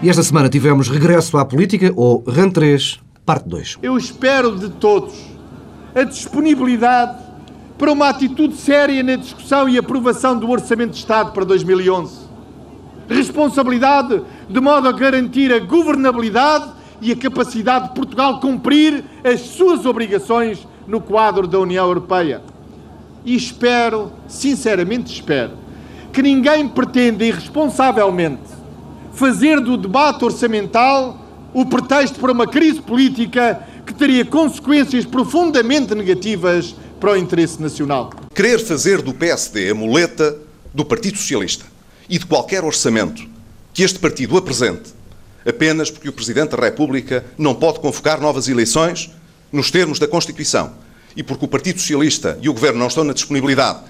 E esta semana tivemos regresso à política, ou RAN 3, parte 2. Eu espero de todos a disponibilidade para uma atitude séria na discussão e aprovação do Orçamento de Estado para 2011. Responsabilidade de modo a garantir a governabilidade e a capacidade de Portugal cumprir as suas obrigações no quadro da União Europeia. E espero, sinceramente espero, que ninguém pretenda irresponsavelmente fazer do debate orçamental o pretexto para uma crise política que teria consequências profundamente negativas para o interesse nacional. Querer fazer do PSD a muleta do Partido Socialista e de qualquer orçamento que este partido apresente apenas porque o Presidente da República não pode convocar novas eleições nos termos da Constituição e porque o Partido Socialista e o Governo não estão na disponibilidade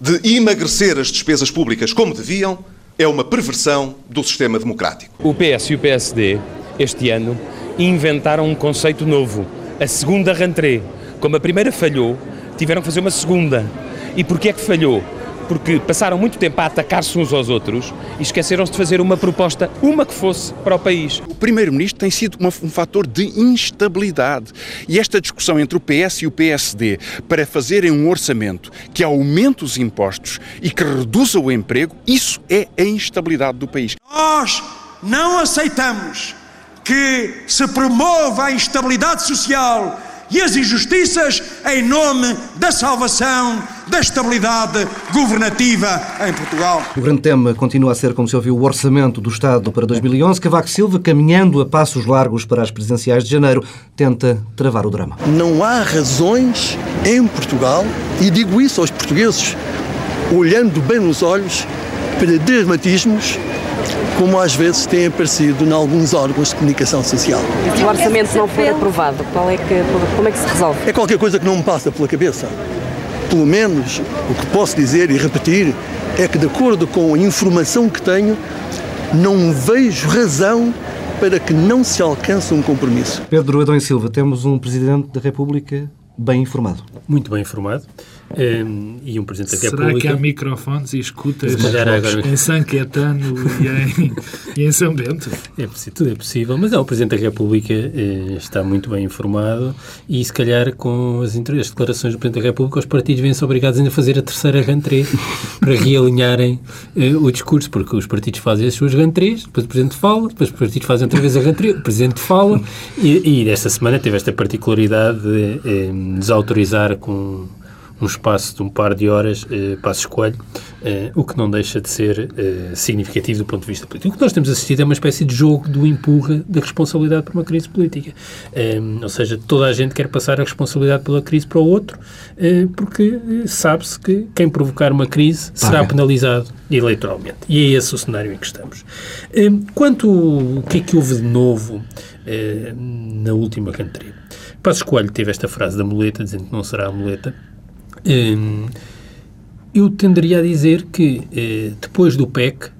de emagrecer as despesas públicas como deviam, é uma perversão do sistema democrático. O PS e o PSD, este ano, inventaram um conceito novo, a segunda rentrée. Como a primeira falhou, tiveram que fazer uma segunda. E porquê é que falhou? Porque passaram muito tempo a atacar-se uns aos outros e esqueceram-se de fazer uma proposta, uma que fosse, para o país. O Primeiro-Ministro tem sido uma, um fator de instabilidade. E esta discussão entre o PS e o PSD para fazerem um orçamento que aumente os impostos e que reduza o emprego, isso é a instabilidade do país. Nós não aceitamos que se promova a instabilidade social e as injustiças em nome da salvação da estabilidade governativa em Portugal. O grande tema continua a ser, como se ouviu, o orçamento do Estado para 2011. Cavaco Silva, caminhando a passos largos para as presidenciais de janeiro, tenta travar o drama. Não há razões em Portugal, e digo isso aos portugueses, olhando bem nos olhos, para dramatismos como às vezes tem aparecido em alguns órgãos de comunicação social. Se o orçamento não for aprovado, qual é que, como é que se resolve? É qualquer coisa que não me passa pela cabeça. Pelo menos o que posso dizer e repetir é que, de acordo com a informação que tenho, não vejo razão para que não se alcance um compromisso. Pedro Adão e Silva, temos um Presidente da República bem informado. Muito bem informado. Um, e um Presidente da Será República. que há microfones e escutas em São Caetano e em, e em São Bento? É possível, tudo é possível, mas é, o Presidente da República eh, está muito bem informado e, se calhar, com as, as declarações do Presidente da República, os partidos vêm-se obrigados ainda a fazer a terceira rentrée para realinharem eh, o discurso, porque os partidos fazem as suas rentrées, depois o Presidente fala, depois os partidos fazem outra vez a rentrée, o Presidente fala, e, e esta semana teve esta particularidade de eh, desautorizar com um espaço de um par de horas eh, passo escolho, eh, o que não deixa de ser eh, significativo do ponto de vista político. O que nós temos assistido é uma espécie de jogo do empurra da responsabilidade por uma crise política. Eh, ou seja, toda a gente quer passar a responsabilidade pela crise para o outro, eh, porque eh, sabe-se que quem provocar uma crise será penalizado eleitoralmente. E é esse o cenário em que estamos. quanto o que é que houve de novo na última cantreba? Passos Coelho teve esta frase da muleta, dizendo que não será a muleta. Hum, eu tenderia a dizer que eh, depois do PEC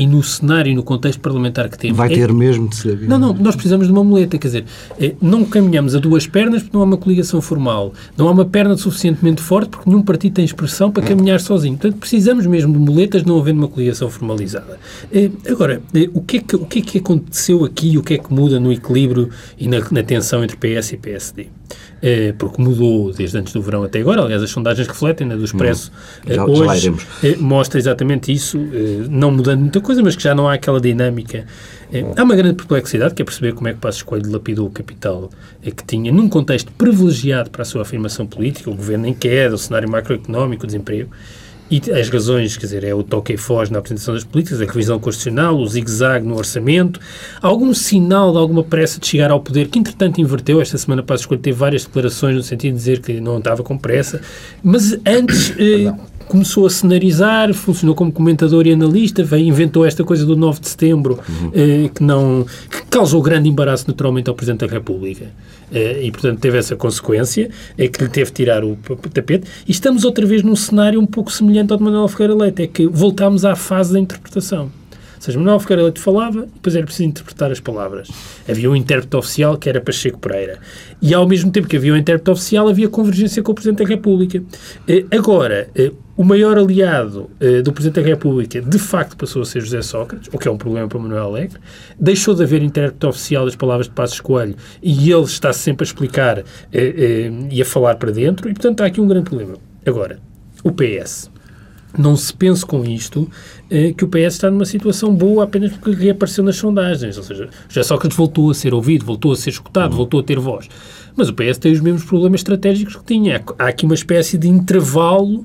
e no cenário e no contexto parlamentar que temos... Vai ter é, mesmo de ser. Não, não, nós precisamos de uma muleta, quer dizer, é, não caminhamos a duas pernas porque não há uma coligação formal, não há uma perna suficientemente forte porque nenhum partido tem expressão para caminhar sozinho. Portanto, precisamos mesmo de muletas não havendo uma coligação formalizada. É, agora, é, o, que é que, o que é que aconteceu aqui, o que é que muda no equilíbrio e na, na tensão entre PS e PSD? É, porque mudou desde antes do verão até agora. Aliás, as sondagens refletem, na né, do Expresso, hum, já, hoje, é, mostra exatamente isso, é, não mudando muita coisa, mas que já não há aquela dinâmica. Há uma grande perplexidade, que é perceber como é que Passos Coelho lapidou o capital que tinha, num contexto privilegiado para a sua afirmação política, o governo em queda, o cenário macroeconómico, o desemprego, e as razões, quer dizer, é o toque e foge na apresentação das políticas, a revisão constitucional, o zigue-zague no orçamento, algum sinal de alguma pressa de chegar ao poder, que entretanto inverteu. Esta semana Passos Coelho teve várias declarações no sentido de dizer que não estava com pressa, mas antes eh, começou a cenarizar, funcionou como comentador e analista, veio, inventou esta coisa do 9 de setembro, uhum. eh, que, não, que causou grande embaraço naturalmente ao Presidente da República. Eh, e, portanto, teve essa consequência, é que lhe teve tirar o tapete. E estamos outra vez num cenário um pouco semelhante ao de Manuel Ferreira Leite, é que voltámos à fase da interpretação. Seja, Manuel Ferreira Leite falava depois era preciso interpretar as palavras. Havia um intérprete oficial que era Pacheco Pereira. E ao mesmo tempo que havia um intérprete oficial, havia convergência com o Presidente da República. Eh, agora, eh, O maior aliado uh, do Presidente da República, de facto, passou a ser José Sócrates, o que é um problema para Manuel Alegre. Deixou de haver intérprete oficial das palavras de Passos Coelho e ele está sempre a explicar e a falar para dentro, e, portanto, há aqui um grande problema. Agora, o PS. Não se pense com isto eh, que o PS está numa situação boa apenas porque reapareceu nas sondagens. Ou seja, José Sócrates voltou a ser ouvido, voltou a ser escutado, voltou a ter voz. Mas o PS tem os mesmos problemas estratégicos que tinha. Há aqui uma espécie de intervalo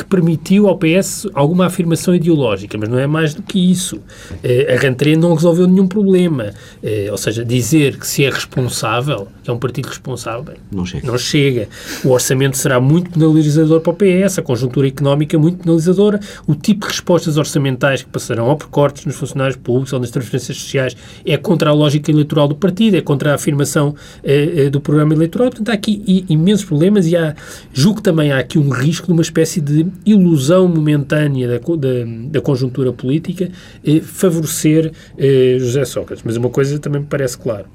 que permitiu ao PS alguma afirmação ideológica, mas não é mais do que isso. Eh, a Rantré não resolveu nenhum problema. Eh, ou seja, dizer que se é responsável, que é um partido responsável, bem, não, chega. não chega. O orçamento será muito penalizador para o PS, a conjuntura económica muito penalizadora, o tipo de respostas orçamentais que passarão ou por cortes nos funcionários públicos ou nas transferências sociais é contra a lógica eleitoral do partido, é contra a afirmação eh, do programa eleitoral. Portanto, há aqui imensos problemas e há, julgo que também há aqui um risco de uma espécie de ilusão momentânea da, da, da conjuntura política eh, favorecer eh, José Sócrates. Mas uma coisa também me parece claro.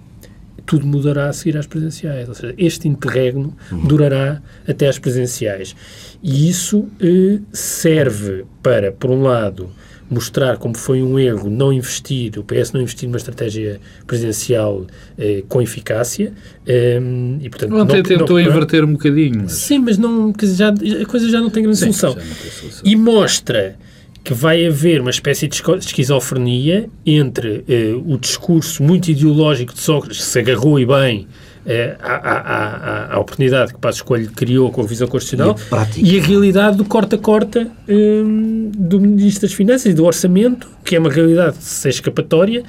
Tudo mudará a seguir às presidenciais. Ou seja, este interregno uhum. durará até às presidenciais. E isso eh, serve para, por um lado, mostrar como foi um erro não investir, o PS não investir numa estratégia presidencial eh, com eficácia. Eh, e, portanto, Ontem não, tentou não, inverter um bocadinho. Mas... Sim, mas não, já, a coisa já não tem grande Sim, solução. solução. E mostra que vai haver uma espécie de esquizofrenia entre eh, o discurso muito ideológico de Sócrates, que se agarrou e bem é, a, a, a, oportunidade que Passos Coelho criou com a visão constitucional e, e a realidade do corta-corta um, do Ministro das Finanças e do Orçamento, que é uma realidade sem escapatória,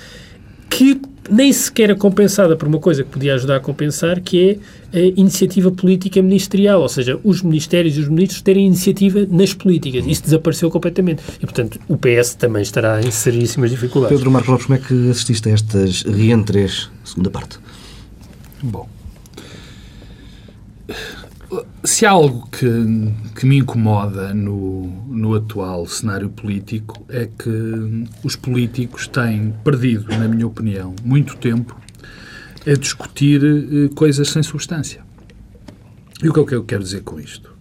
que nem sequer é compensada por uma coisa que podia ajudar a compensar, que é a iniciativa política ministerial, ou seja, os ministérios e os ministros terem iniciativa nas políticas. Isso desapareceu completamente. E, portanto, o PS também estará em seríssimas dificuldades. Pedro Marcos Lopes, como é que assististe a estas reentrées, segunda parte? Bom, se há algo que, que me incomoda no, no atual cenário político é que os políticos têm perdido, na minha opinião, muito tempo a discutir eh, coisas sem substância. E o que é que eu quero dizer com isto?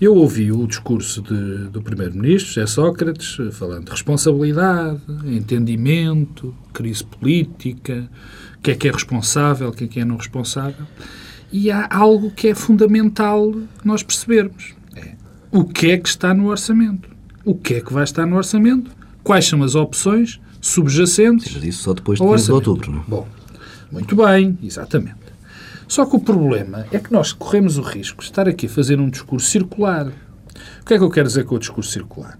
Eu ouvi o discurso de, do Primeiro-Ministro, José Sócrates, falando de responsabilidade, entendimento, crise política, que é que é responsável, o que é que é não responsável. E há algo que é fundamental nós percebermos. É o que é que está no orçamento. O que é que vai estar no orçamento? Quais são as opções subjacentes? Seja isso só depois de 15 de outubro, não é? Bom, muito bem, exatamente. Só que o problema é que nós corremos o risco de estar aqui a fazer um discurso circular. O que é que eu quero dizer com o discurso circular?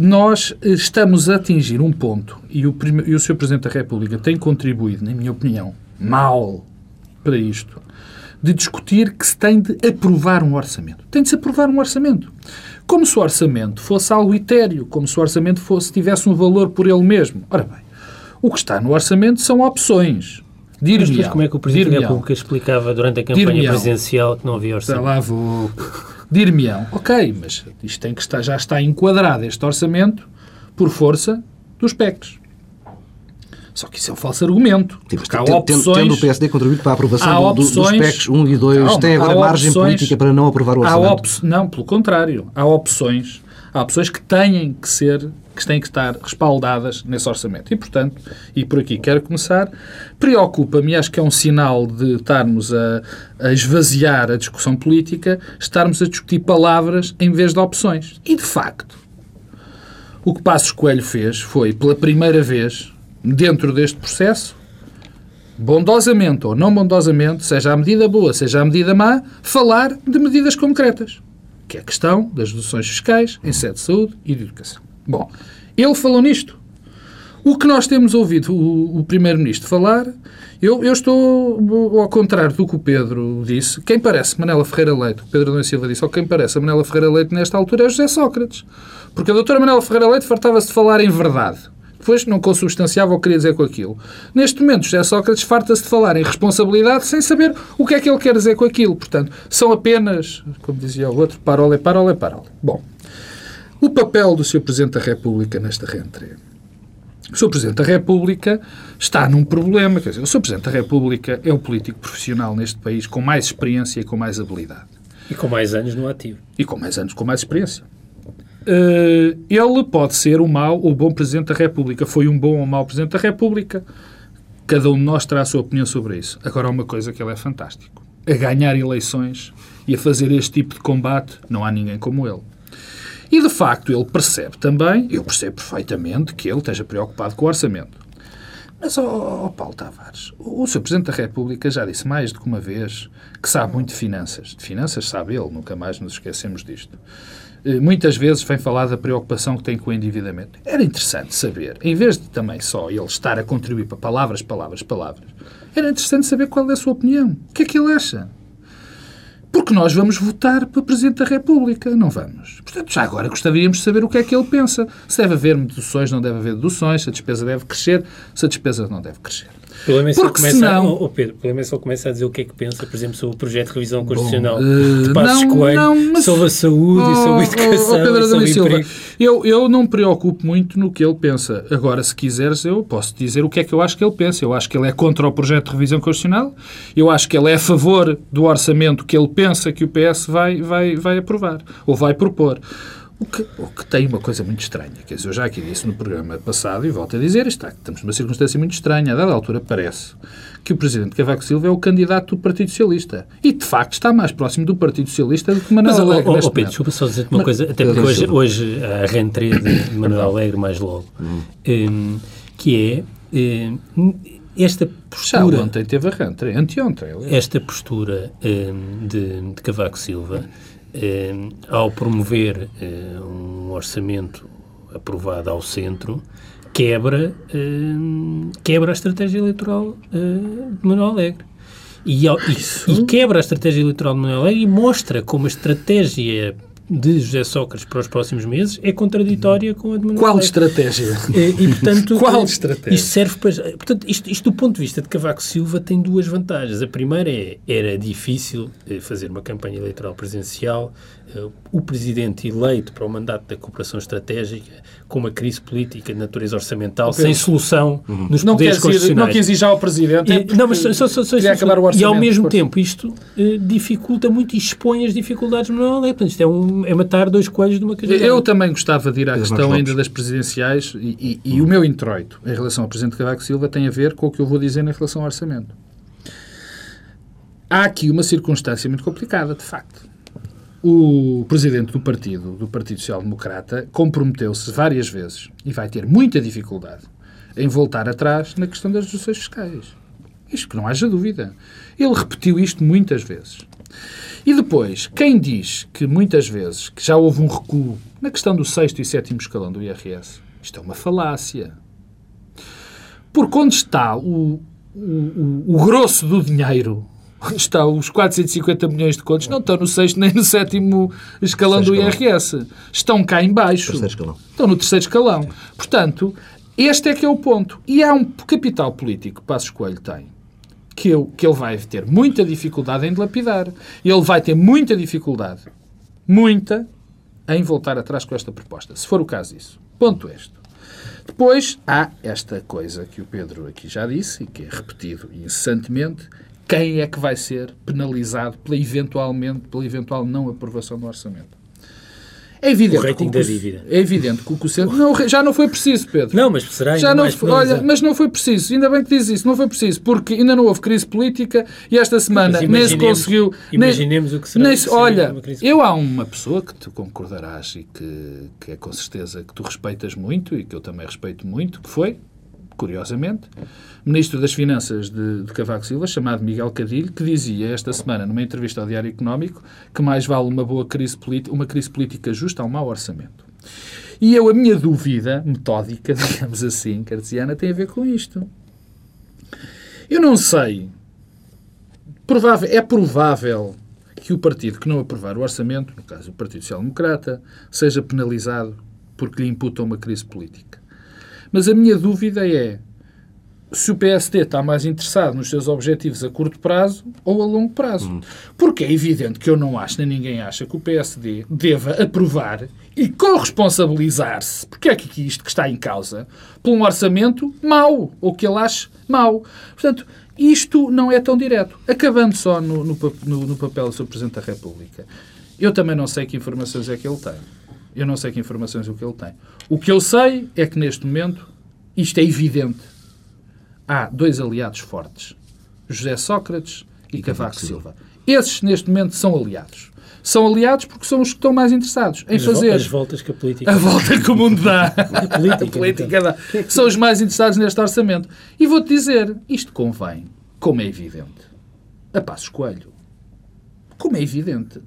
Nós eh, estamos a atingir um ponto, e o, e o Sr. Presidente da República tem contribuído, na minha opinião, mal para isto, de discutir que se tem de aprovar um orçamento. Tem de se aprovar um orçamento. Como se o orçamento fosse algo etéreo, como se o orçamento fosse, tivesse um valor por ele mesmo. Ora bem, o que está no orçamento são opções. Mas como é que o Presidente da República explicava durante a campanha presidencial que não havia orçamento? Está lá vou dir-me-ão, ok, mas isto tem que estar, já está enquadrado este orçamento por força dos PECs. Só que isso é um falso argumento. Tipo, há opções, tendo o PSD contribuído para a aprovação opções, dos PECs 1 e 2, calma, tem agora margem opções, política para não aprovar o orçamento? não, pelo contrário. Há opções, há opções que têm que ser que têm que estar respaldadas nesse orçamento. E, portanto, e por aqui quero começar, preocupa-me, acho que é um sinal de estarmos a, a esvaziar a discussão política, estarmos a discutir palavras em vez de opções. E, de facto, o que Passos Coelho fez foi, pela primeira vez, dentro deste processo, bondosamente ou não bondosamente, seja a medida boa, seja a medida má, falar de medidas concretas, que é a questão das deduções fiscais em sede de saúde e de educação. Bom, ele falou nisto. O que nós temos ouvido o, o Primeiro-Ministro falar, eu, eu, estou ao contrário do que o Pedro disse. Quem parece Manela Ferreira Leite, o Pedro Adão Silva disse, ou quem parece a Manela Ferreira Leite nesta altura é José Sócrates. Porque a doutora Manela Ferreira Leite fartava-se de falar em verdade. Depois não consubstanciava o que queria dizer com aquilo. Neste momento, José Sócrates farta-se de falar em responsabilidade sem saber o que é que ele quer dizer com aquilo. Portanto, são apenas, como dizia o outro, parole, parole, parole. Bom, o papel do Sr. Presidente da República nesta reentrée. O Sr. Presidente da República está num problema. Quer dizer, o Sr. Presidente da República é o político profissional neste país com mais experiência e com mais habilidade. E com mais anos no ativo. E com mais anos, com mais experiência. Uh, ele pode ser o mau ou bom Presidente da República. Foi um bom ou mau Presidente da República. Cada um de nós terá a sua opinião sobre isso. Agora, há uma coisa que ele é fantástico. A ganhar eleições e a fazer este tipo de combate, não há ninguém como ele. E, de facto, ele percebe também, eu percebo perfeitamente, que ele esteja preocupado com o orçamento. Mas, ó oh, oh, Paulo Tavares, o, o Sr. Presidente da República já disse mais do que uma vez que sabe muito de finanças. De finanças sabe ele, nunca mais nos esquecemos disto. Eh, muitas vezes vem falar da preocupação que tem com o endividamento. Era interessante saber, em vez de também só ele estar a contribuir para palavras, palavras, palavras, era interessante saber qual é a sua opinião. O que é que ele acha? Porque nós vamos votar para Presidente da República, não vamos. Portanto, já agora gostaríamos de saber o que é que ele pensa. Se deve haver deduções, não deve haver deduções, se a despesa deve crescer, se a despesa não deve crescer. Pelo menos Porque começa, senão... Oh, Pedro, pelo menos ele começa a dizer o que é que pensa, por exemplo, sobre o projeto de revisão constitucional Bom, uh, de Passos não, Coelho, não, mas... sobre a saúde oh, e sobre a educação oh, oh, Pedro sobre Silva, eu, eu não me preocupo muito no que ele pensa. Agora, se quiseres, eu posso dizer o que é que eu acho que ele pensa. Eu acho que ele é contra o projeto de revisão constitucional, eu acho que ele é a favor do orçamento que ele pensa que o PS vai, vai, vai aprovar, ou vai propor. O que, o que tem uma coisa muito estranha, quer dizer, eu já aqui disse no programa passado e volto a dizer, está, estamos numa circunstância muito estranha. A dada altura parece que o Presidente Cavaco Silva é o candidato do Partido Socialista. E, de facto, está mais próximo do Partido Socialista do que Manuel Mas, Alegre. Mas, oh, oh, Pedro, desculpa só dizer-te uma Mas, coisa, até porque hoje, hoje a rentrée de Manuel Alegre, mais logo, hum. um, que é um, esta postura... Já ontem teve a rentrée, anteontem. Esta postura um, de, de Cavaco Silva eh, ao promover eh, um orçamento aprovado ao centro, quebra, eh, quebra a estratégia eleitoral eh, de Manuel Alegre. E, e, e, quebra a estratégia eleitoral de Manuel Alegre e mostra como a estratégia de José Sócrates para os próximos meses é contraditória com a de Manuel Qual estratégia? E, e, portanto, Qual estratégia? Isto serve para... Portanto, isto, isto do ponto de vista de Cavaco Silva tem duas vantagens. A primeira é, era difícil eh, fazer uma campanha eleitoral presidencial eh, o presidente eleito para o mandato da cooperação estratégica com uma crise política de natureza orçamental sem solução uhum. nos não poderes constitucionais. não quis ir já ao presidente. E, não, mas só, só, só, só acabar o orçamento. E ao mesmo por... tempo isto eh, dificulta muito e expõe as dificuldades no Manuel Portanto, isto é, um, é matar dois coelhos de uma cajadada. Eu também gostava de ir à questão ainda das presidenciais e, e, e o meu introito em relação ao presidente Cavaco Silva tem a ver com o que eu vou dizer em relação ao orçamento. Há aqui uma circunstância muito complicada, de facto o presidente do partido, do Partido Social Democrata, comprometeu-se várias vezes e vai ter muita dificuldade em voltar atrás na questão das reduções fiscais. Isto que não haja dúvida. Ele repetiu isto muitas vezes. E depois, quem diz que muitas vezes que já houve um recuo na questão do sexto e sétimo escalão do IRS, isto é uma falácia. Porque onde está o, o, o, o grosso do dinheiro está os 450 milhões de contos, não estão no sexto nem no sétimo escalão do IRS. Estão cá em baixo. Estão no terceiro escalão. Portanto, este é que é o ponto. E há um capital político que Passos Coelho tem, que, eu, que ele vai ter muita dificuldade em dilapidar. Ele vai ter muita dificuldade, muita, em voltar atrás com esta proposta, se for o caso disso. Ponto este. Depois há esta coisa que o Pedro aqui já disse e que é repetido incessantemente, quem é que vai ser penalizado pela eventualmente pela eventual não aprovação do orçamento. É evidente o rating que o, da dívida. É evidente que o Centro... Não, já não foi preciso, Pedro. Não, mas será já não foi, Olha, mas não foi preciso. Ainda bem que diz isso. Não foi preciso, porque ainda não houve crise política e esta semana nem se conseguiu... Imaginemos nem, o que será. Nem se, olha, eu há uma pessoa que tu concordarás e que, que é com certeza que tu respeitas muito e que eu também respeito muito, que foi, curiosamente, ministro das Finanças de, de Cavaco Silva, chamado Miguel Cadilho, que dizia esta semana, numa entrevista ao Diário Económico, que mais vale uma boa crise política, uma crise política justa a um mau orçamento. E eu, a minha dúvida metódica, digamos assim, cartesiana, tem a ver com isto. Eu não sei. Provável, é provável que o partido que não aprovar o orçamento, no caso o Partido Social Democrata, seja penalizado porque lhe imputa uma crise política. Mas a minha dúvida é se o PSD está mais interessado nos seus objetivos a curto prazo ou a longo prazo. Hum. Porque é evidente que eu não acho, nem ninguém acha, que o PSD deva aprovar e corresponsabilizar-se, porque é que isto que está em causa, por um orçamento mau, ou que ele ache mau. Portanto, isto não é tão direto. Acabando só no, no, no, papel do Sr. Presidente da República. Eu também não sei que informações é que ele tem. Eu não sei que informações o que ele tem. O que eu sei é que neste momento isto é evidente. Há dois aliados fortes: José Sócrates e Cavaco Silva. Esses, neste momento, são aliados. São aliados porque são os que estão mais interessados em As fazer As voltas que a política... a volta que o mundo dá. A política, política dá. São os mais interessados neste orçamento. E vou-te dizer, isto convém, como é evidente, a Passos Coelho. Como é evidente.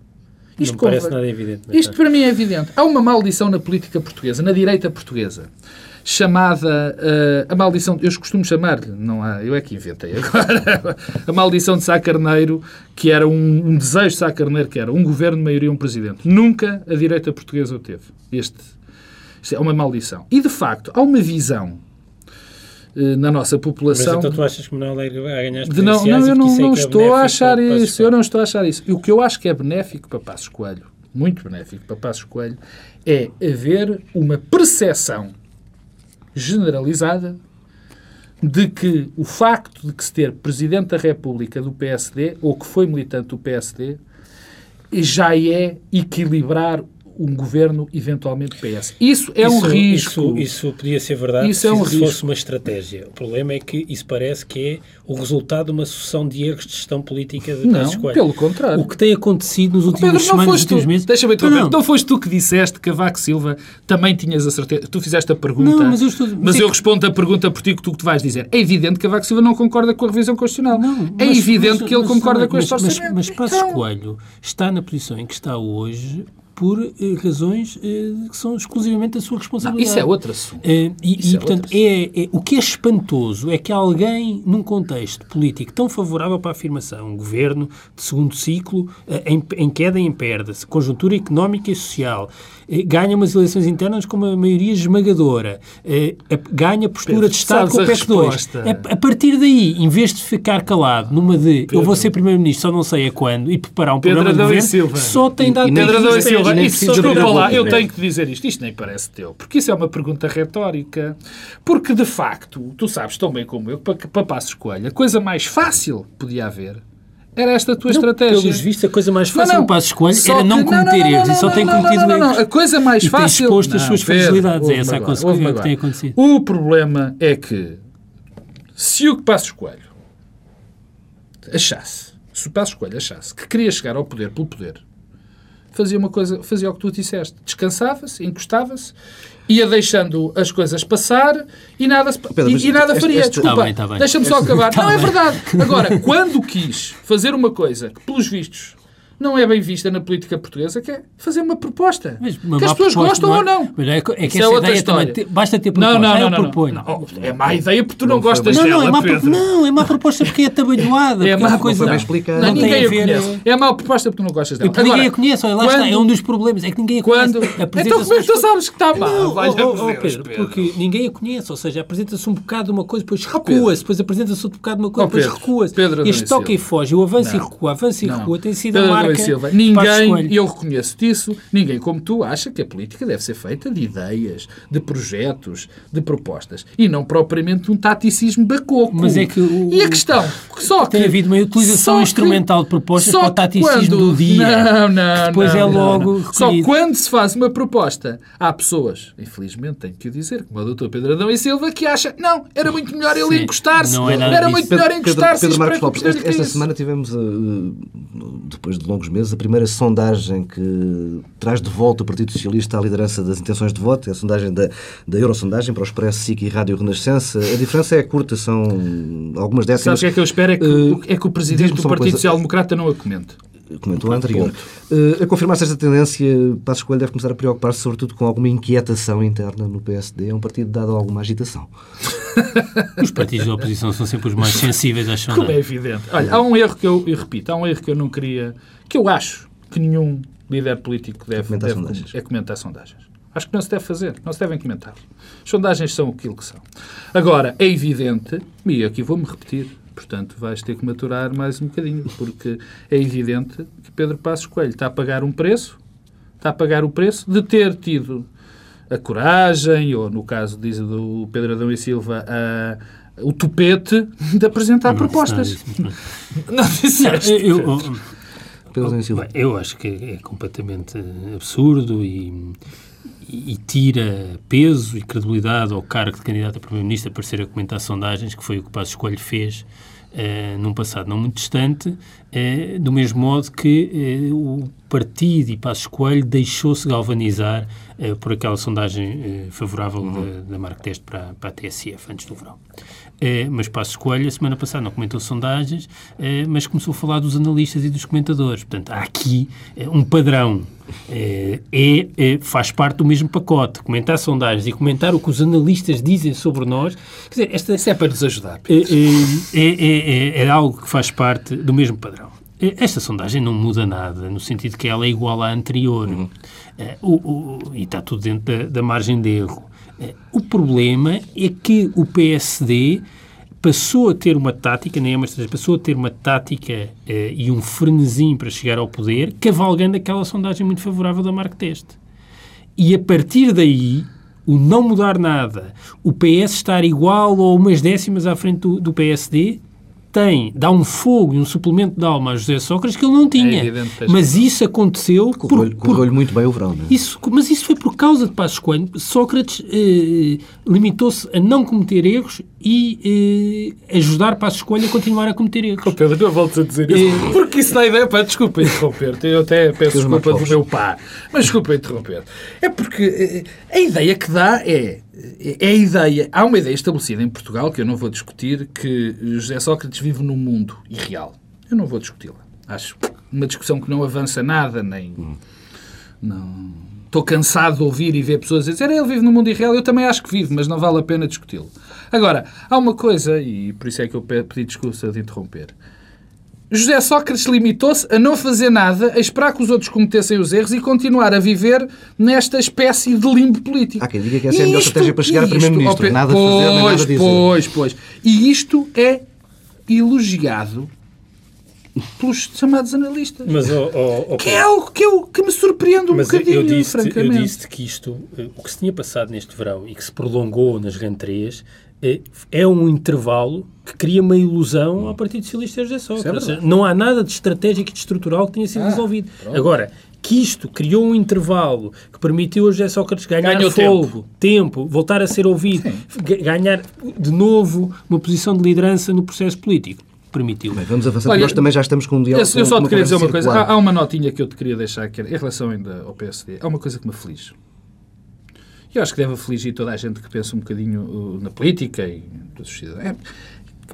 Não parece nada evidente. Isto para mim é evidente. Há uma maldição na política portuguesa, na direita portuguesa, chamada eh, a maldição, eu costumo chamar-lhe, não há, eu é que inventei agora, a maldição de Sá Carneiro, que era um, um desejo de Sá Carneiro, que era um governo de maioria e um presidente. Nunca a direita portuguesa o teve. Este, isto é uma maldição. E, de facto, há uma visão na nossa Mas população... então tu achas que Manuel Alegre vai ganhar De não, não, eu não, é não é estou a benéfico achar isso. Eu não estou a achar isso. E o que eu acho que é benéfico para Passos Coelho, muito benéfico para Passos Coelho, é haver uma percepção generalizada de que o facto de que se ter Presidente da República do PSD, ou que foi militante do PSD, já é equilibrar um governo eventualmente PS. Isso é um Isso- risco. Isso, isso podia ser verdade Isso é se um isso risco. fosse uma estratégia. O problema é que isso parece que é o resultado de uma sucessão de erros de gestão política de Não, pelo contrário. O que tem acontecido nos últimos Pedro, não semanas, nos últimos meses... deixa-me interromper, Não, não, não. foste tu que disseste que Cavaco Silva também tinhas a certeza. Tu fizeste a pergunta, Não, mas eu estou- mas é eu que- respondo a pergunta por ti que tu que tu vais dizer. É evidente que Cavaco Silva não concorda com a revisão constitucional. é Mas- evidente mas- que ele mas- concorda com este orçamento. Mas, mas Passos Então, Coelho está na posição em que está hoje por eh, razões eh, que são exclusivamente da sua não, responsabilidade. isso é outro assunto. Eh, e, e, é portanto, é, é- o que é espantoso é que alguém, num contexto político tão favorável para a afirmação, um governo de segundo ciclo, em, em queda e em perda, conjuntura económica e social, ganha umas eleições internas com uma maioria esmagadora, a- ganha postura Pedro, de Estado com o a PEC 2. resposta. A, a partir daí, em vez de ficar calado numa de eu vou ser Primeiro-Ministro, só não sei a quando, e preparar um Pedro programa de governo, só tem dado e Pedro e nem isso, de desculpa a lá, eu tenho que dizer isto. Isto nem parece teu. Porque isso é uma pergunta retórica. Porque, de facto, tu sabes tão bem como eu, que para, Passos Coelho, a coisa mais fácil que podia haver era esta tua estratégia. Pelos vistos, a coisa mais Não, fácil não. para escolher Só era não que- cometer não, não, erros não, e só não, tem não, cometido não, não, não. erros. A coisa mais E tem fácil... exposto as Não, suas Pedro, fragilidades. É essa a consequência ouve-me que tem acontecido. O problema é que se o Passos Coelho achasse, se o Passos Coelho achasse que queria chegar ao poder pelo poder, fazia uma coisa, fazia o que tu disseste. Descansava-se, encostava-se, ia deixando as coisas passar e nada, Pedro, e, e nada esta- faria. esta- Desculpa, Tá tá deixa-me só acabar. Tá não, é bem. verdade. Agora, quando quis fazer uma coisa que, pelos vistos, não é bem vista na política portuguesa, que é fazer uma proposta. Mas uma que as pessoas proposta, gostam não é? ou não. Mas é que- é que Isso essa outra ideia também história. te- basta ter Não, proposta. não, não, não, proponho. não. É má ideia porque tu não, Não gostas Não, dela, não, é má, Pedro. não, é má proposta porque é atabalhoada. É porque má uma coisa foi bem não, explicado. Não, não tem ninguém a conhece. É má proposta porque tu não gostas É dela. porque ninguém a Agora, conhece, lá quando- está, é um dos problemas, é que ninguém a Quando... conhece. Então Apresenta-se como é que tu sabes que está má? Não, oh, oh, Pedro, porque ninguém a conhece, ou seja, apresenta-se um bocado de uma coisa, depois recua-se, depois apresenta-se outro bocado de uma coisa, depois recua-se. Este e toca e foge, o avança e Não. recua, avança e Não. recua, tem sido a Adão marca. Silva, ninguém, e eu reconheço disso, ninguém como tu acha que a política deve ser feita de ideias, de projetos, de propostas e não propriamente um taticismo bacoco. Mas é que o- E a questão, só Tem que- havido uma utilização que- instrumental de propostas só para o taticismo quando- do dia. Não, não, depois não, é não, logo não. Só quando se faz uma proposta, há pessoas, infelizmente tenho que o dizer, como o Dr. Pedro Adão e Silva, que acha, não, era muito melhor ele encostar-se, é era disso. muito melhor Pedro, encostar-se Pedro e Marcos Lopes, esta, esta semana tivemos, eh, depois de longos meses, a primeira sondagem que traz de volta o Partido Socialista à liderança das intenções de voto, é a sondagem da, da Eurosondagem para o Expresso, SIC e Rádio Renascença. A diferença é curta, são algumas Sabes décimas. o que é que eu espero? É que, Eh, é que o Presidente do Partido. Social Democrata não a comente. Comentou a anterior. Eh, a confirmar-se esta tendência, Passos Coelho deve começar a preocupar-se sobretudo com alguma inquietação interna no PSD. É um partido dado a alguma agitação. Os partidos da oposição são sempre os mais sensíveis às Como é sondagens. evidente. Olha, há um erro que eu, e repito, há um erro que eu não queria, que eu acho que nenhum líder político deve, Comentar deve sondagens. é comentar sondagens. Acho que não se deve fazer, não se devem comentar. As sondagens são aquilo que são. Agora, é evidente, e aqui vou-me repetir, portanto vais ter que maturar mais um bocadinho, porque é evidente que Pedro Passos Coelho está a pagar um preço, está a pagar o preço de ter tido a coragem, ou no caso diz do Pedro Adão e Silva, a- o tupete de apresentar propostas. Não disseste. Eu, eu- Silva. Eu acho que é completamente absurdo e e tira peso e credibilidade ao cargo de candidato a Primeiro-Ministro a aparecer a comentar sondagens, que foi o que o Passo Escolho fez uh, num passado não muito distante, uh, do mesmo modo que uh, o partido e Passos Coelho deixou-se galvanizar por aquela sondagem favorável uhum. da, da Marco Teste para, para a TSF, antes do verão. Eh, mas Passos Coelho, a semana passada, não comentou sondagens, eh, mas começou a falar dos analistas e dos comentadores. Portanto, há aqui eh, um padrão. É, é, faz parte do mesmo pacote. Comentar sondagens e comentar o que os analistas dizem sobre nós. Quer dizer, esta, Isso é para nos ajudar. É, é, é, algo que faz parte do mesmo padrão. Esta sondagem não muda nada, no sentido que ela é igual à anterior. Uhum. O, o, e está tudo dentro da, da margem de erro. O problema é que o PSD passou a ter uma tática, nem é uma estratégia, passou a ter uma tática eh, e um frenesim para chegar ao poder, cavalgando aquela sondagem muito favorável da Marco Teste. E a partir daí, o não mudar nada, o PS estar igual ou umas décimas à frente do, do PSD, tem, dá um fogo e um suplemento de alma a José Sócrates que ele não tinha. É mas isso aconteceu... Correu-lhe correu muito bem o verão, não é? Isso, mas isso foi por causa de Passos Coelho. Sócrates eh, limitou-se a não cometer erros e eh, ajudar Passos Coelho a continuar a cometer erros. Oh, Pedro, não volto a dizer isso. Eh, porque isso dá ideia... Pá, desculpa interromper-te. Eu até peço desculpa do meu pá. Mas desculpa interromper. É porque eh, a ideia que dá é é a ideia, há uma ideia estabelecida em Portugal, que eu não vou discutir, que José Sócrates vive num mundo irreal. Eu não vou discuti-la. Acho uma discussão que não avança nada, nem... Não... Estou cansado de ouvir e ver pessoas dizer ele vive num mundo irreal. Eu também acho que vive, mas não vale a pena discuti-lo. Agora, há uma coisa, e por isso é que eu pedi desculpa de interromper. José Sócrates limitou-se a não fazer nada, a esperar que os outros cometessem os erros e continuar a viver nesta espécie de limbo político. Há quem diga que essa é a melhor estratégia para chegar a Primeiro-Ministro. Nada pois, fazer, nem nada dizer. Pois, pois. E isto é elogiado pelos chamados analistas. Mas, oh, oh, okay. Que é algo que, eu, que me surpreende um Mas bocadinho, eu disse francamente. Eu disse que isto, eh, o que se tinha passado neste verão e que se prolongou nas rentrées, é, é um intervalo que cria uma ilusão ao Partido Socialista e José Sócrates. É não há nada de estratégico e de estrutural que tenha sido ah, resolvido. Pronto. Agora, que isto criou um intervalo que permitiu a José Sócrates ganhar Ganhou fogo, tempo. tempo. voltar a ser ouvido, ganhar de novo uma posição de liderança no processo político. Permitiu. Bem, vamos avançar, nós também já estamos com um diálogo. Eu, eu só te queria dizer uma coisa. Há, há, uma notinha que eu te queria deixar aqui, em relação ainda ao PSD. Há uma coisa que me aflige. E eu acho que deve afligir toda a gente que pensa um bocadinho uh, na política e na sociedade. É,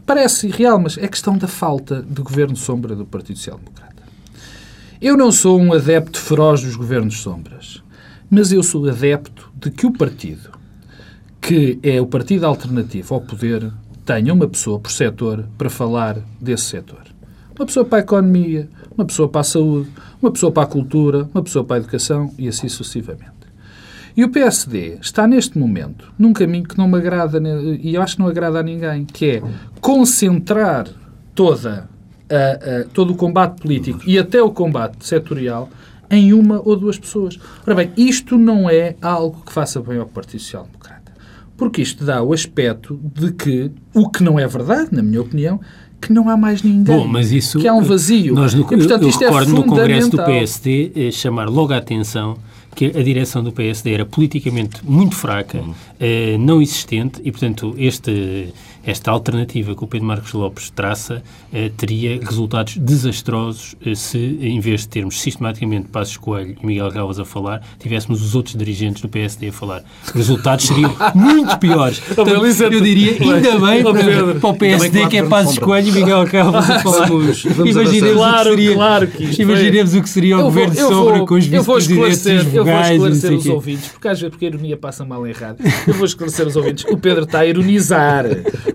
parece irreal, mas é questão da falta de governo sombra do Partido Social Democrata. Eu não sou um adepto feroz dos governos sombras, mas eu sou adepto de que o partido, que é o partido alternativo ao poder, tenha uma pessoa por setor para falar desse setor. Uma pessoa para a economia, uma pessoa para a saúde, uma pessoa para a cultura, uma pessoa para a educação e assim sucessivamente. E o PSD está neste momento num caminho que não me agrada, e eu acho que não agrada a ninguém, que é concentrar toda a, a, todo o combate político e até o combate setorial em uma ou duas pessoas. Ora bem, isto não é algo que faça bem ao Partido Social Democrata. Porque isto dá o aspecto de que, o que não é verdade, na minha opinião, que não há mais ninguém. Bom, mas isso, que há um vazio. Nós no, e, portanto, eu, eu recordo é no Congresso do PSD eh, chamar logo a atenção que a direção do PSD era politicamente muito fraca, uhum. eh, não existente, e, portanto, este esta alternativa que o Pedro Marcos Lopes traça eh, teria resultados desastrosos eh, se, em vez de termos sistematicamente Passos Coelho e Miguel Galvas a falar, tivéssemos os outros dirigentes do PSD a falar. Os resultados seriam muito piores. Portanto, eu diria, ainda bem para, para o PSD que é Passos Coelho e Miguel Galvas a falar. Vamos, vamos imaginemos, claro, o que seria, claro que imaginemos o que seria o governo de sombra com os vice-presidentes Eu vou esclarecer os ouvintes, porque às vezes porque a ironia passa mal em rádio. Eu vou esclarecer os ouvintes. O Pedro está a ironizar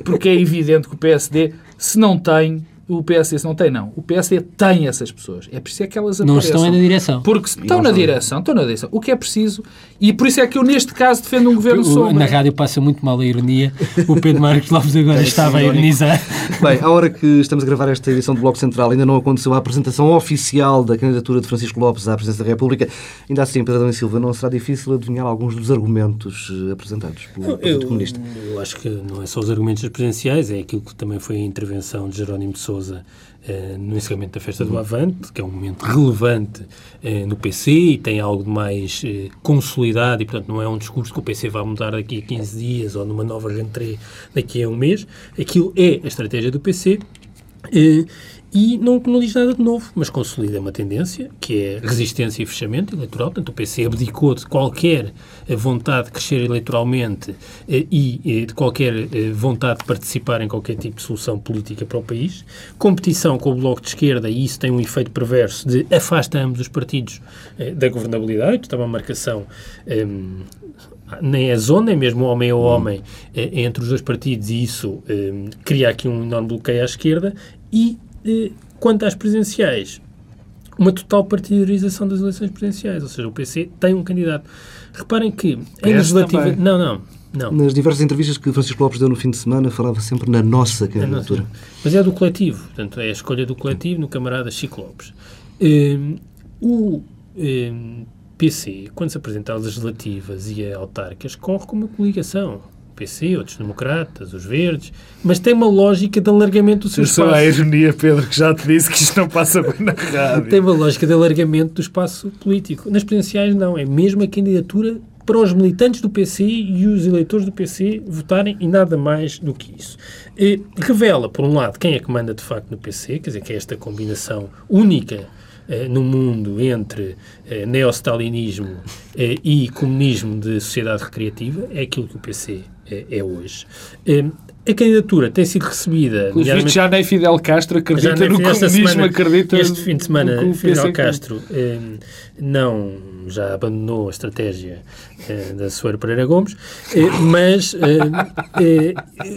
porque é evidente que o PSD, se não tem o PSD se não tem, não. O PSD tem essas pessoas. É preciso é que elas apareçam. Não estão na direção. Porque estão na direção, estão na direção. O que é preciso, e por isso é que eu, neste caso, defendo um governo sombra. Na rádio passa muito mal a ironia. O Pedro Marcos Lopes agora estava a ironizar. Bem, à hora que estamos a gravar esta edição do Bloco Central, ainda não aconteceu a apresentação oficial da candidatura de Francisco Lopes à presidência da República. Ainda assim, Pedro Adão e Silva, não será difícil adivinhar alguns dos argumentos eh, apresentados pelo Partido Comunista? Eu acho que não é só os argumentos presidenciais, é aquilo que também foi a intervenção de Jerónimo de Sousa Sousa eh, no encerramento da festa do Avante, que é um momento relevante eh, no PC e tem algo de mais eh, consolidado e, portanto, não é um discurso que o PC vai mudar daqui a 15 dias ou numa nova rentrée daqui a um mês. Aquilo é a estratégia do PC. E não, não diz nada de novo, mas consolida uma tendência, que é resistência e fechamento eleitoral. Portanto, o PC abdicou de qualquer eh, vontade de crescer eleitoralmente eh, e eh, de qualquer vontade de participar em qualquer tipo de solução política para o país. Competição com o Bloco de Esquerda, e isso tem um efeito perverso de afasta ambos os partidos da governabilidade. Estava uma marcação um, nem é zona, nem mesmo homem a homem, entre os dois partidos, e isso um, cria aqui um enorme bloqueio à esquerda. E quanto às presidenciais, uma total partidarização das eleições presidenciais, ou seja, o PC tem um candidato. Reparem que em legislativa. Também. Não, não. Não. Nas diversas entrevistas que Francisco Lopes deu no fim de semana, falava sempre na nossa candidatura. Nossa. Mas é do coletivo, portanto, é a escolha do coletivo no camarada Chico Lopes. Um, o um, PC, quando se apresenta às legislativas e a autárquicas, corre com uma coligação. PC, outros democratas, os verdes, mas tem uma lógica de alargamento do seu espaço. Isso é a ironia, Pedro, que já te disse que isto não passa bem na rádio. Tem uma lógica de alargamento do espaço político. Nas presidenciais, não. É mesmo a candidatura para os militantes do PC e os eleitores do PC votarem e nada mais do que isso. E revela, por um lado, quem é que manda de facto no PC, quer dizer, que é esta combinação única eh, no mundo entre eh, neostalinismo eh, e comunismo de sociedade recreativa, é aquilo que o PC é, é hoje. Um, a candidatura tem sido recebida. Nomeadamente... Já nem Fidel Castro acredita no comunismo, semana, acredita Este fim de semana, Fidel Castro um, não já abandonou a estratégia uh, da Soeira Pereira Gomes, mas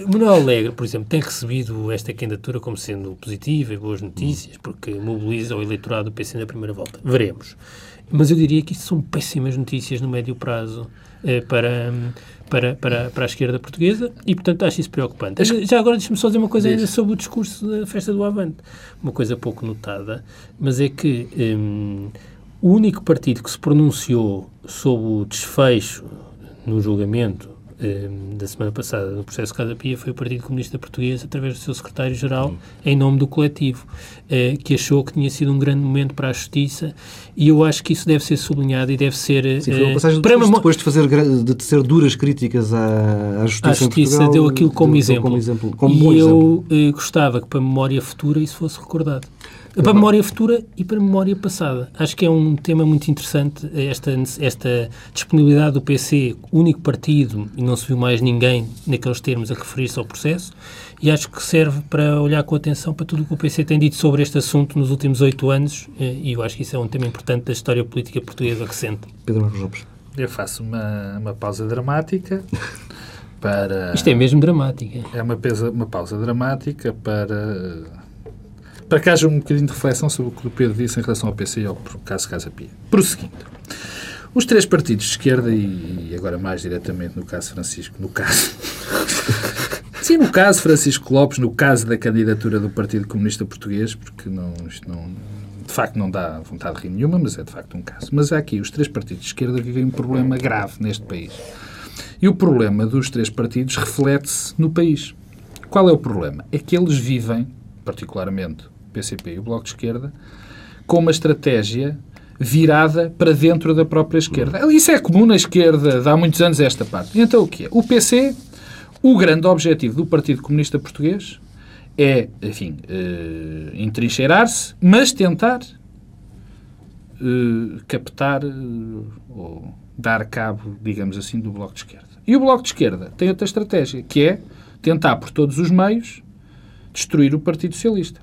Manuel Alegre, por exemplo, tem recebido esta candidatura como sendo positiva e boas notícias, porque mobiliza o eleitorado do PC na primeira volta. Veremos. Mas eu diria que isto são péssimas notícias no médio prazo para. Para, para, para a esquerda portuguesa e, portanto, acho isso preocupante. Já agora, deixe-me só dizer uma coisa ainda sobre o discurso da festa do Avante. Uma coisa pouco notada, mas é que um, o único partido que se pronunciou sobre o desfecho no julgamento da semana passada no processo Casa Pia foi o Partido Comunista Português, através do seu secretário-geral, em nome do coletivo, uh, que achou que tinha sido um grande momento para a justiça e eu acho que isso deve ser sublinhado e deve ser... Sim, foi uma eh, passagem para depois, depois de, fazer, de tecer duras críticas à, à justiça, a justiça Portugal, deu aquilo como deu, exemplo. Como exemplo como e eu uh, gostava que para a memória futura isso fosse recordado. Para a memória futura e para a memória passada. Acho que é um tema muito interessante esta, esta disponibilidade do PC, único partido, e não se viu mais ninguém naqueles termos a referir-se ao processo, e acho que serve para olhar com atenção para tudo o que o PC tem dito sobre este assunto nos últimos oito anos, eh, e eu acho que isso é um tema importante da história política portuguesa recente. Pedro Marcos Lopes. Eu faço uma, uma pausa dramática para... Isto é mesmo dramática. É uma, pesa, uma pausa dramática para para que haja um bocadinho de reflexão sobre o que o Pedro disse em relação ao PC e ao caso Casa Pia. Prosseguindo. Os três partidos de esquerda e, agora mais diretamente no caso Francisco, no caso... Sim, no caso Francisco Lopes, no caso da candidatura do Partido Comunista Português, porque não, isto não, de facto não dá vontade de rir nenhuma, mas é de facto um caso. Mas há aqui os três partidos de esquerda vivem um problema grave neste país. E o problema dos três partidos reflete-se no país. Qual é o problema? É que eles vivem, particularmente PCP e o Bloco de Esquerda, com uma estratégia virada para dentro da própria esquerda. Isso é comum na esquerda, há muitos anos esta parte. Então o que é? O PC, o grande objetivo do Partido Comunista Português é, enfim, uh, entrincheirar-se, mas tentar uh, captar uh, ou dar cabo, digamos assim, do Bloco de Esquerda. E o Bloco de Esquerda tem outra estratégia, que é tentar, por todos os meios, destruir o Partido Socialista.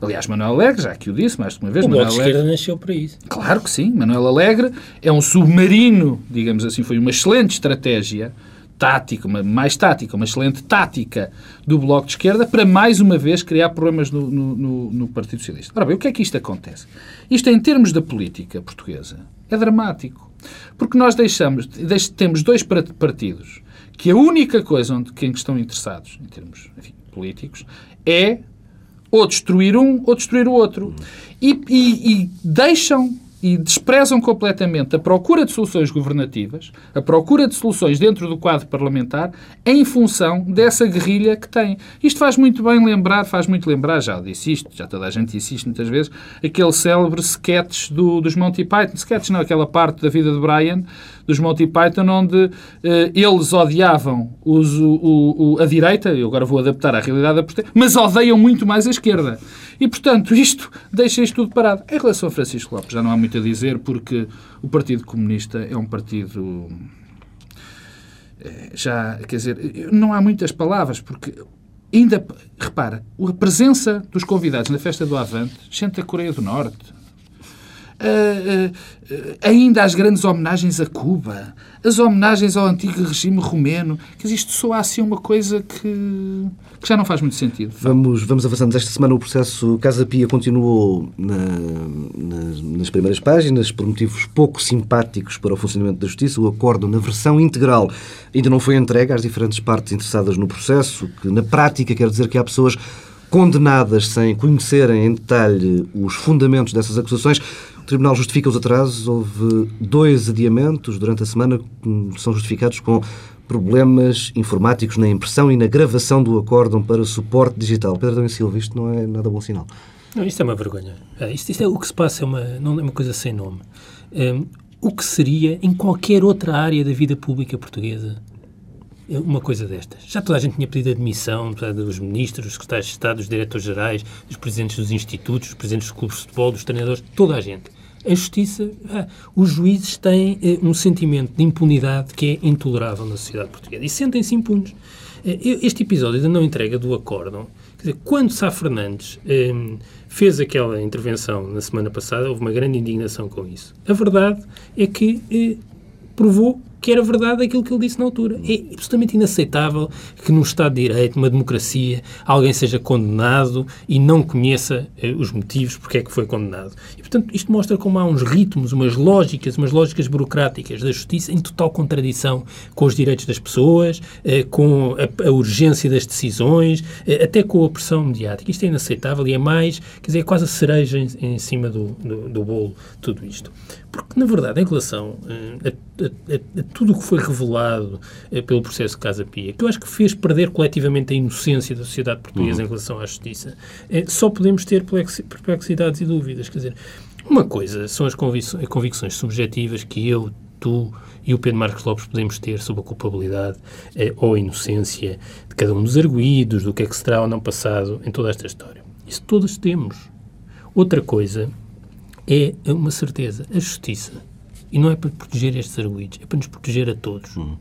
Aliás, Manuel Alegre, já que o disse mais de uma vez... O Manuel Bloco de Esquerda nasceu para isso. Claro que sim. Manuel Alegre é um submarino, digamos assim, foi uma excelente estratégia tática, uma, mais tática, uma excelente tática do Bloco de Esquerda para, mais uma vez, criar problemas no, no, no, Partido Socialista. Ora bem, o que é que isto acontece? Isto, em termos da política portuguesa, é dramático. Porque nós deixamos, deix, temos dois partidos que a única coisa onde, que estão interessados, em termos enfim, políticos, é ou destruir um ou destruir o outro. E, e, e deixam e desprezam completamente a procura de soluções governativas, a procura de soluções dentro do quadro parlamentar, em função dessa guerrilha que têm. Isto faz muito bem lembrar, faz muito lembrar, já disse isto, já toda a gente disse isto muitas vezes, aquele célebre sketch do, dos Monty Python, sketch não, aquela parte da vida de Brian, dos Monty Python, onde eh, eles odiavam os, o, o, a direita, eu agora vou adaptar à realidade mas odeiam muito mais a esquerda. E, portanto, isto deixa isto tudo parado. Em relação a Francisco Lopes, já não há muito a dizer, porque o Partido Comunista é um partido. eh, Já, quer dizer, não há muitas palavras, porque ainda, repara, a presença dos convidados na festa do Avante, gente da Coreia do Norte, Uh, ainda as grandes homenagens a Cuba, as homenagens ao antigo regime romeno, que isto soa assim uma coisa que, que já não faz muito sentido. Vamos, vamos avançando. Esta semana o processo Casa Pia continuou na, nas primeiras páginas por motivos pouco simpáticos para o funcionamento da Justiça. O acordo na versão integral ainda não foi entregue às diferentes partes interessadas no processo, que na prática quer dizer que há pessoas condenadas sem conhecerem em detalhe os fundamentos dessas acusações. O Tribunal justifica os atrasos. Houve dois adiamentos durante a semana que são justificados com problemas informáticos na impressão e na gravação do acórdão para suporte digital. Pedro Domingos Silva, isto não é nada bom sinal. Não, isto é uma vergonha. É, isto, isto é, o que se passa é uma, não é uma coisa sem nome. Um, o que seria em qualquer outra área da vida pública portuguesa uma coisa destas. Já toda a gente tinha pedido admissão dos ministros, dos secretários de Estado, dos diretores-gerais, dos presidentes dos institutos, dos presidentes dos clubes de futebol, dos treinadores, toda a gente. A justiça, ah, os juízes têm eh, um sentimento de impunidade que é intolerável na sociedade portuguesa e sentem-se impunes. Eh, este episódio da não entrega do acórdão, quer dizer, quando Sá Fernandes eh, fez aquela intervenção na semana passada, houve uma grande indignação com isso. A verdade é que eh, provou que era verdade aquilo que ele disse na altura. É absolutamente inaceitável que num Estado de Direito, numa democracia, alguém seja condenado e não conheça eh, os motivos porque é que foi condenado. E, portanto, isto mostra como há uns ritmos, umas lógicas, umas lógicas burocráticas da justiça em total contradição com os direitos das pessoas, eh, com a, a, urgência das decisões, eh, até com a pressão mediática. Isto é inaceitável e é mais, quer dizer, é quase a cereja em, em cima do, do, do bolo, tudo isto. Porque, na verdade, em relação eh, a, a, a tudo o que foi revelado eh, pelo processo de Casa Pia, que eu acho que fez perder coletivamente a inocência da sociedade portuguesa uhum. em relação à justiça, eh, só podemos ter perplexidades e dúvidas. Quer dizer, uma coisa são as convicções, convicções subjetivas que eu, tu e o Pedro Marcos Lopes podemos ter sobre a culpabilidade eh, ou a inocência de cada um dos arguídos, do que é que se terá ou não passado em toda esta história. Isso todos temos. Outra coisa é uma certeza. A justiça, e não é para proteger estes arguídos, é para nos proteger a todos. Uhum.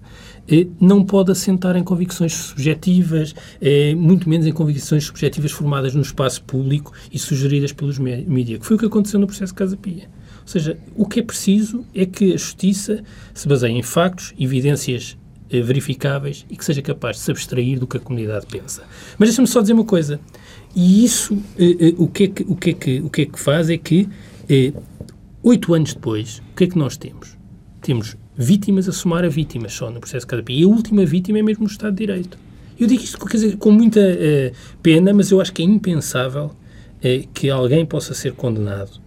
Não pode assentar em convicções subjetivas, é, muito menos em convicções subjetivas formadas no espaço público e sugeridas pelos mídias, que foi o que aconteceu no processo de Casa Pia. Ou seja, o que é preciso é que a justiça se baseie em factos, evidências eh, verificáveis e que seja capaz de se abstrair do que a comunidade pensa. Mas deixa-me só dizer uma coisa. E isso, eh, eh, o, que é que, o, que é que, o que é que faz é que eh, oito anos depois, o que é que nós temos? Temos vítimas a somar a vítimas só no processo de cada país. E a última vítima é mesmo o Estado de Direito. Eu digo isto dizer, com muita uh, pena, mas eu acho que é impensável uh, que alguém possa ser condenado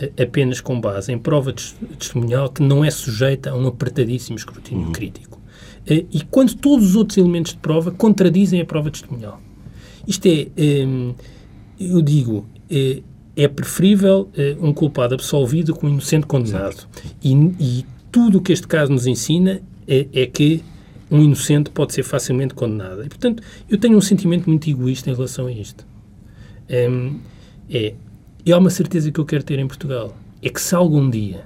uh, apenas com base em prova testemunhal que não é sujeita a um apertadíssimo escrutínio uhum. crítico. e quando todos os outros elementos de prova contradizem a prova testemunhal. Isto é, eu digo, é preferível um culpado absolvido com um inocente condenado. E, e tudo o que este caso nos ensina é, é, que um inocente pode ser facilmente condenado. E, portanto, eu tenho um sentimento muito egoísta em relação a isto. Um, é, e há uma certeza que eu quero ter em Portugal. É que se algum dia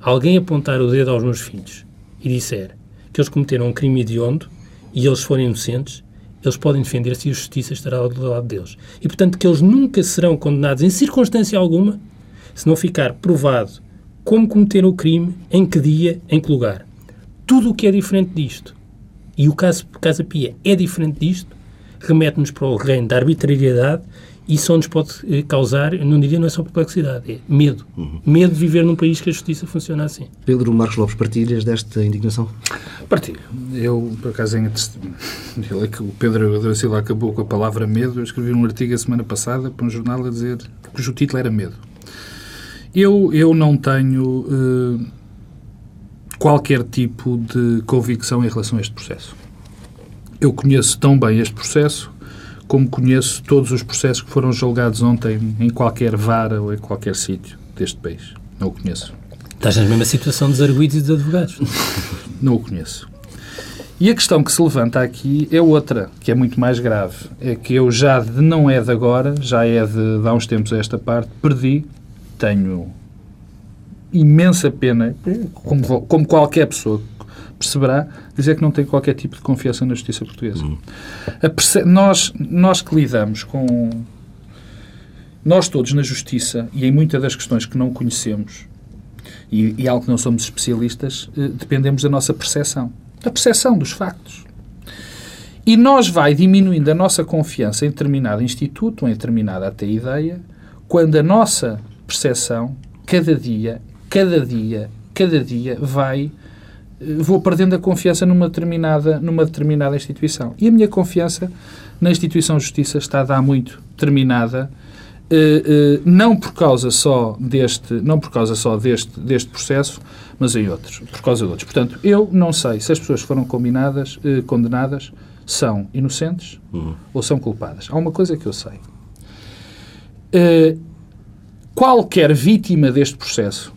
alguém apontar o dedo aos meus filhos e disser que eles cometeram um crime hediondo e eles forem inocentes, eles podem defender-se e a justiça estará do lado deles. E, portanto, que eles nunca serão condenados em circunstância alguma se não ficar provado como cometeram o crime, em que dia, em que lugar. Tudo o que é diferente disto, e o caso Casa Pia é diferente disto, remete-nos para o reino da arbitrariedade e só nos pode eh, causar, não diria não é só perplexidade, é medo. Uhum. Medo de viver num país que a justiça funciona assim. Pedro Marcos Lopes, partilhas desta indignação? Partilho. Eu, por acaso, em, ele é que o Pedro da Silva acabou com a palavra medo. Eu escrevi um artigo a semana passada para um jornal a dizer, cujo título era Medo. Eu, eu não tenho eh, qualquer tipo de convicção em relação a este processo. Eu conheço tão bem este processo como conheço todos os processos que foram julgados ontem em qualquer vara ou em qualquer sítio deste país. Não o conheço. Estás na mesma situação dos arguidos e dos advogados. Não o conheço. E a questão que se levanta aqui é outra, que é muito mais grave. É que eu já de, não é de agora, já é de, de há uns tempos a esta parte, perdi, tenho imensa pena, como, como qualquer pessoa perceberá, dizer que não tem qualquer tipo de confiança na justiça portuguesa. Uhum. Nós, nós que lidamos com. Nós todos na justiça, e em muitas das questões que não conhecemos, e, e algo que não somos especialistas, eh, dependemos da nossa percepção. Da percepção dos factos. E nós vai diminuindo a nossa confiança em determinado instituto, ou em determinada até ideia, quando a nossa percepção, cada dia, cada dia, cada dia, vai vou perdendo a confiança numa determinada, numa determinada instituição. E a minha confiança na instituição de justiça está a dar muito terminada, eh, eh, não por causa só deste, não por causa só deste, deste processo, mas em outros, por causa de outros. Portanto, eu não sei se as pessoas que foram combinadas, condenadas são inocentes uhum. ou são culpadas. Há uma coisa que eu sei. qualquer vítima deste processo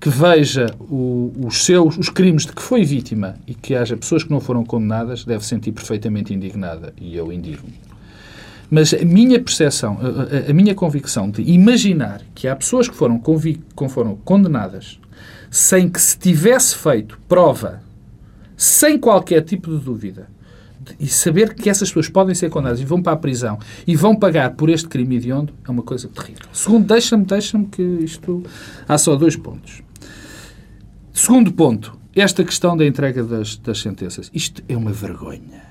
que veja o, os seus os crimes de que foi vítima e que haja pessoas que não foram condenadas, deve sentir perfeitamente indignada. E eu indigno. Mas a minha percepção, a, a, a, minha convicção de imaginar que há pessoas que foram, convic, foram condenadas sem que se tivesse feito prova, sem qualquer tipo de dúvida, e saber que essas pessoas podem ser condenadas e vão para a prisão e vão pagar por este crime hediondo é uma coisa terrível. Segundo, deixa-me deixa que isto... Há só dois pontos. Segundo ponto, esta questão da entrega das, das sentenças. Isto é uma vergonha.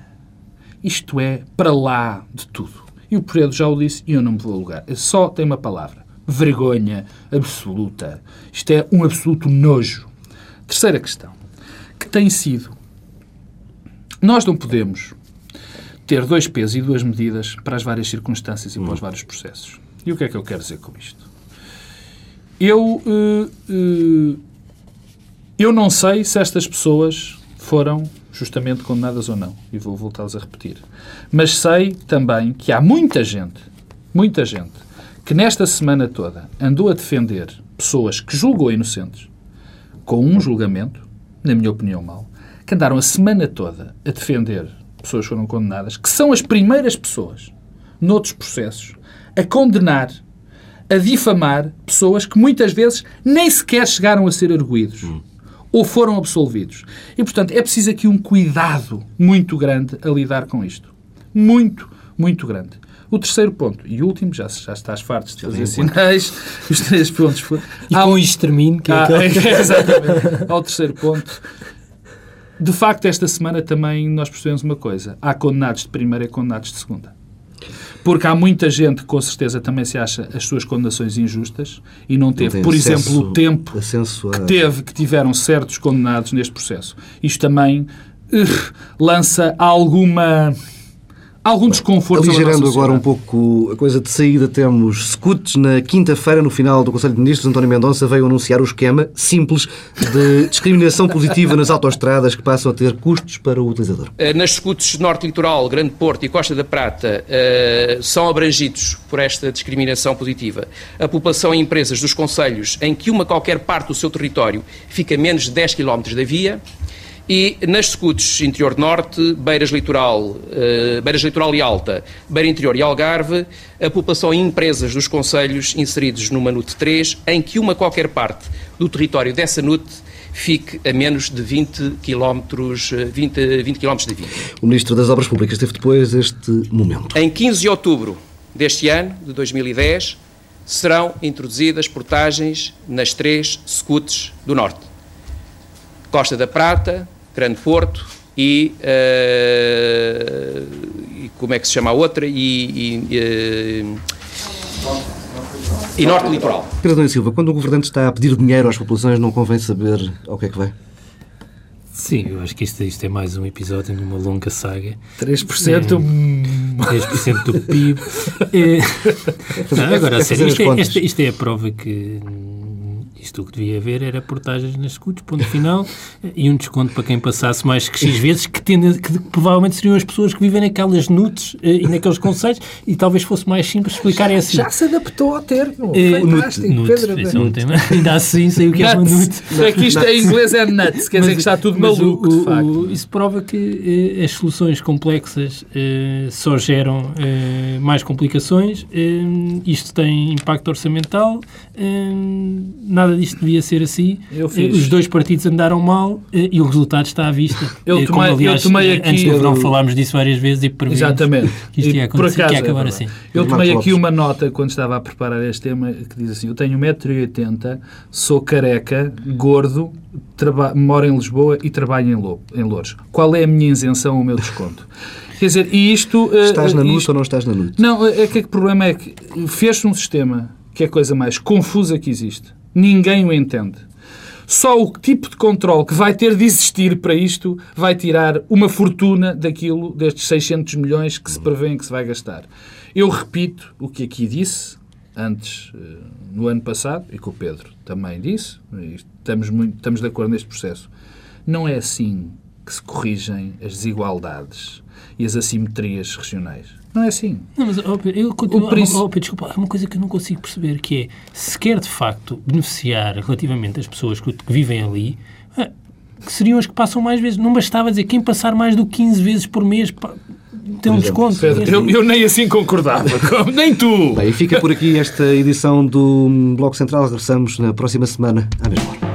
Isto é para lá de tudo. E o Pedro já o disse e eu não me vou alugar. Só tem uma palavra. Vergonha absoluta. Isto é um absoluto nojo. Terceira questão, que tem sido. Nós não podemos ter dois pesos e duas medidas para as várias circunstâncias e para os vários processos. E o que é que eu quero dizer com isto? Eu uh, uh, eu não sei se estas pessoas foram justamente condenadas ou não, e vou voltá-los a repetir. Mas sei também que há muita gente, muita gente, que nesta semana toda andou a defender pessoas que julgou inocentes, com um julgamento, na minha opinião, mal, que andaram a semana toda a defender pessoas que foram condenadas, que são as primeiras pessoas, noutros processos, a condenar, a difamar pessoas que muitas vezes nem sequer chegaram a ser arguídos. Hum ou foram absolvidos. E, portanto, é preciso aqui um cuidado muito grande a lidar com isto. Muito, muito grande. O terceiro ponto, e último, já, já estás farto de fazer sinais, os três pontos foram... E com isto termino, que é, ah, é Exatamente. Ao terceiro ponto. De facto, esta semana também nós percebemos uma coisa. Há condenados de primeira e condenados de segunda. Porque há muita gente que com certeza também se acha as suas condenações injustas e não teve, não por exemplo, o tempo que teve, que tiveram certos condenados neste processo. Isto também uh, lança alguma algum desconforto. Aligerando agora um pouco a coisa de saída, temos scouts na quinta-feira, no final do Conselho de Ministros, António Mendonça veio anunciar o esquema simples de discriminação positiva nas autoestradas que passam a ter custos para o utilizador. Eh, nas scouts Norte Litoral, Grande Porto e Costa da Prata eh, são abrangidos por esta discriminação positiva a população e empresas dos Conselhos em que uma qualquer parte do seu território fica a menos de 10 km da via, e nas scouts interior norte, beiras litoral, uh, beiras litoral e alta, beira interior e Algarve, a população e empresas dos conselhos inseridos no Manute 3, em que uma qualquer parte do território dessa NUT fique a menos de 20 km, 20, 20 km de via. O Ministro das Obras Públicas teve depois este momento. Em 15 de outubro deste ano, de 2010, serão introduzidas portagens nas três scouts do Norte. Costa da Prata, Grande Porto e, uh, e, como é que se chama a outra e, e, uh, e Norte Litoral. Pedro Silva, quando o governante está a pedir dinheiro às populações, não convém saber ao que é que vai? Sim, eu acho que isto, isto é mais um episódio numa longa saga. 3% é, 10% do PIB. É, não, agora, a sério, isto, é, isto, isto é a prova que isto o que devia haver era portagens nas escutas, ponto final, e um desconto para quem passasse mais que X vezes, que, tende, que provavelmente seriam as pessoas que vivem naquelas nudes e naqueles conselhos, e talvez fosse mais simples explicarem assim. Já se adaptou ao termo. É, Fantástico, nuts, Pedro. É um tema. Ainda assim sei o que é uma nuts. É que isto em inglês é nuts, quer dizer que está tudo maluco, o, de facto. O, isso prova que eh, as soluções complexas eh, só geram eh, mais complicações, isto tem impacto orçamental, nada disto devia ser assim. Os dois partidos andaram mal e o resultado está à vista. Eu tomei, Como, aliás, eu tomei aqui, antes do verão falámos disso várias vezes e previmos Exatamente. que isto ia acontecer, acaso, que ia acabar é assim. Eu tomei aqui uma nota quando estava a preparar este tema que diz assim, eu tenho 1,80m, sou careca, gordo, moro em Lisboa e trabalho em, em Louros. Qual é a minha isenção, o meu desconto? Quer dizer, e isto... Estás na luta ou não estás na luta? Não, é que o problema é que fez-se um sistema que é a coisa mais confusa que existe. Ninguém o entende. Só o tipo de controle que vai ter de existir para isto vai tirar uma fortuna daquilo, destes 600 milhões que se prevêem que se vai gastar. Eu repito o que aqui disse, antes, eh, no ano passado, e que o Pedro também disse, estamos, muito, estamos de acordo neste processo. Não é assim que se corrigem as desigualdades e as assimetrias regionais. Não é assim. Não, mas oh, eu continuo. Oh, oh, desculpa, há uma coisa que eu não consigo perceber que é se quer de facto beneficiar relativamente as pessoas que, que vivem ali, ah, que seriam as que passam mais vezes. Não bastava dizer quem passar mais do que 15 vezes por mês tem um desconto. Pedro, eu, eu, nem assim concordava, nem tu. Bem, fica por aqui esta edição do Bloco Central. Regressamos na próxima semana, à mesma hora.